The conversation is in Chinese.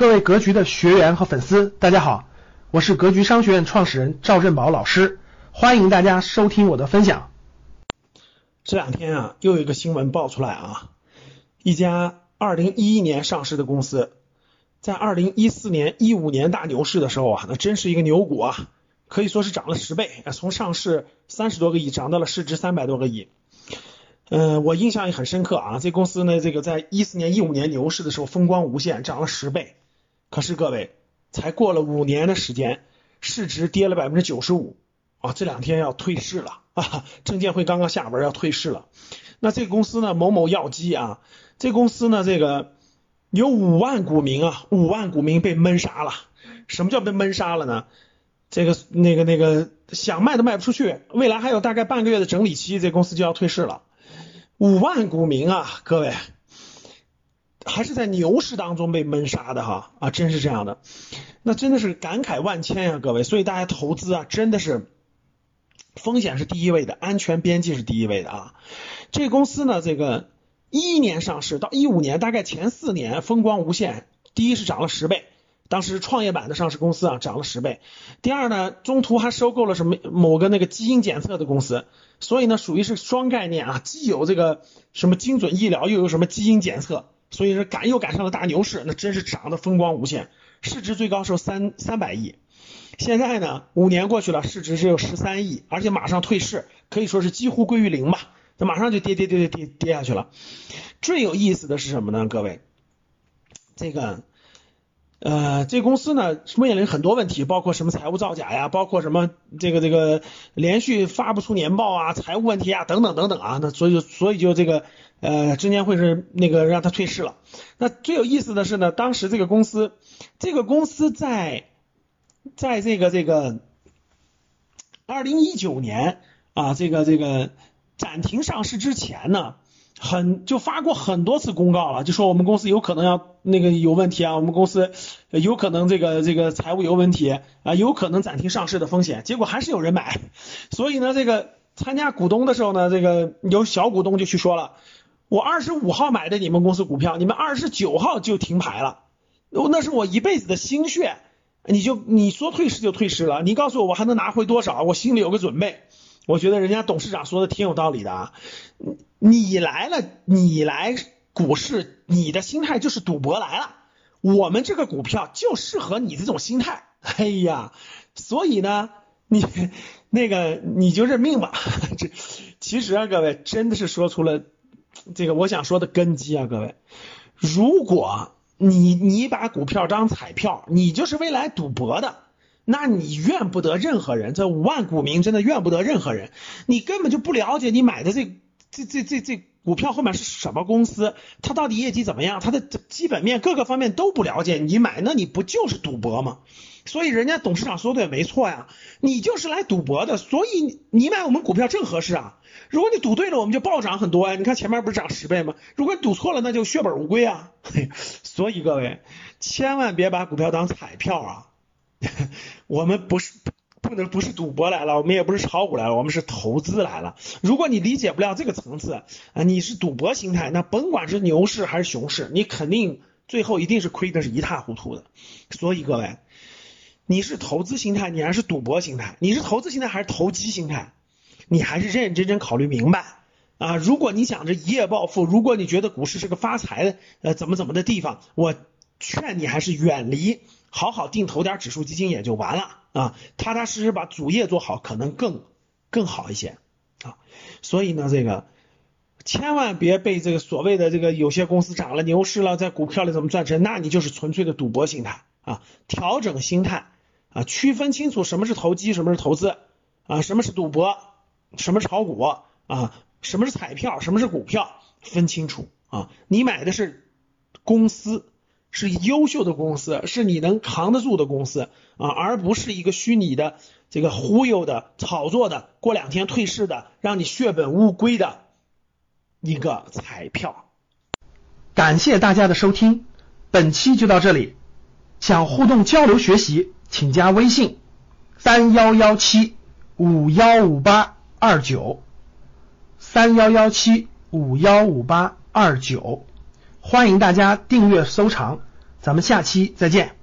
各位格局的学员和粉丝，大家好，我是格局商学院创始人赵振宝老师，欢迎大家收听我的分享。这两天啊，又有一个新闻爆出来啊，一家二零一一年上市的公司，在二零一四年、一五年大牛市的时候啊，那真是一个牛股啊，可以说是涨了十倍，从上市三十多个亿涨到了市值三百多个亿。嗯，我印象也很深刻啊，这公司呢，这个在一四年、一五年牛市的时候风光无限，涨了十倍。可是各位，才过了五年的时间，市值跌了百分之九十五啊！这两天要退市了啊！证监会刚刚下文要退市了。那这个公司呢，某某药机啊，这公司呢，这个有五万股民啊，五万股民被闷杀了。什么叫被闷杀了呢？这个那个那个想卖都卖不出去，未来还有大概半个月的整理期，这公司就要退市了。五万股民啊，各位，还是在牛市当中被闷杀的哈啊，真是这样的，那真的是感慨万千呀，各位。所以大家投资啊，真的是风险是第一位的，安全边际是第一位的啊。这公司呢，这个一一年上市到一五年，大概前四年风光无限。第一是涨了十倍，当时创业板的上市公司啊，涨了十倍。第二呢，中途还收购了什么某个那个基因检测的公司。所以呢，属于是双概念啊，既有这个什么精准医疗，又有什么基因检测，所以说赶又赶上了大牛市，那真是涨得风光无限，市值最高时候三三百亿，现在呢，五年过去了，市值只有十三亿，而且马上退市，可以说是几乎归于零吧，这马上就跌跌跌跌跌跌下去了。最有意思的是什么呢？各位，这个。呃，这公司呢面临很多问题，包括什么财务造假呀，包括什么这个这个连续发不出年报啊，财务问题啊，等等等等啊，那所以所以就这个呃证监会是那个让他退市了。那最有意思的是呢，当时这个公司，这个公司在在这个这个二零一九年啊，这个这个暂停上市之前呢。很就发过很多次公告了，就说我们公司有可能要那个有问题啊，我们公司有可能这个这个财务有问题啊，有可能暂停上市的风险，结果还是有人买，所以呢，这个参加股东的时候呢，这个有小股东就去说了，我二十五号买的你们公司股票，你们二十九号就停牌了，那是我一辈子的心血，你就你说退市就退市了，你告诉我我还能拿回多少，我心里有个准备。我觉得人家董事长说的挺有道理的啊，你来了，你来股市，你的心态就是赌博来了，我们这个股票就适合你这种心态，哎呀，所以呢，你那个你就认命吧。这其实啊，各位真的是说出了这个我想说的根基啊，各位，如果你你把股票当彩票，你就是未来赌博的。那你怨不得任何人，这五万股民真的怨不得任何人，你根本就不了解你买的这这这这这股票后面是什么公司，它到底业绩怎么样，它的基本面各个方面都不了解，你买那你不就是赌博吗？所以人家董事长说的也没错呀，你就是来赌博的，所以你买我们股票正合适啊。如果你赌对了，我们就暴涨很多呀。你看前面不是涨十倍吗？如果你赌错了，那就血本无归啊。所以各位千万别把股票当彩票啊。我们不是不能不是赌博来了，我们也不是炒股来了，我们是投资来了。如果你理解不了这个层次啊，你是赌博心态，那甭管是牛市还是熊市，你肯定最后一定是亏的是一塌糊涂的。所以各位，你是投资心态，你还是赌博心态？你是投资心态还是投机心态？你还是认认真真考虑明白啊！如果你想着一夜暴富，如果你觉得股市是个发财的呃怎么怎么的地方，我劝你还是远离。好好定投点指数基金也就完了啊，踏踏实实把主业做好，可能更更好一些啊。所以呢，这个千万别被这个所谓的这个有些公司涨了牛市了，在股票里怎么赚钱，那你就是纯粹的赌博心态啊。调整心态啊，区分清楚什么是投机，什么是投资啊，什么是赌博，什么炒股啊，什么是彩票，什么是股票，分清楚啊。你买的是公司。是优秀的公司，是你能扛得住的公司啊，而不是一个虚拟的这个忽悠的炒作的，过两天退市的，让你血本无归的一个彩票。感谢大家的收听，本期就到这里。想互动交流学习，请加微信三幺幺七五幺五八二九三幺幺七五幺五八二九。欢迎大家订阅收藏，咱们下期再见。